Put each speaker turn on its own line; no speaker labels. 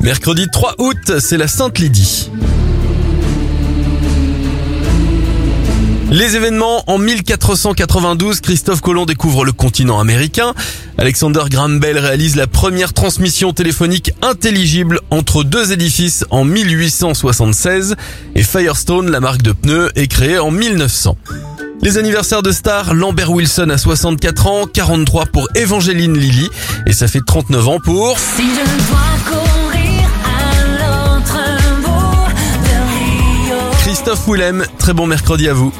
Mercredi 3 août, c'est la Sainte Lydie. Les événements, en 1492, Christophe Colomb découvre le continent américain. Alexander Graham Bell réalise la première transmission téléphonique intelligible entre deux édifices en 1876 et Firestone, la marque de pneus, est créée en 1900. Les anniversaires de stars, Lambert Wilson à 64 ans, 43 pour Evangeline Lilly et ça fait 39 ans pour... Christophe Willem, très bon mercredi à vous.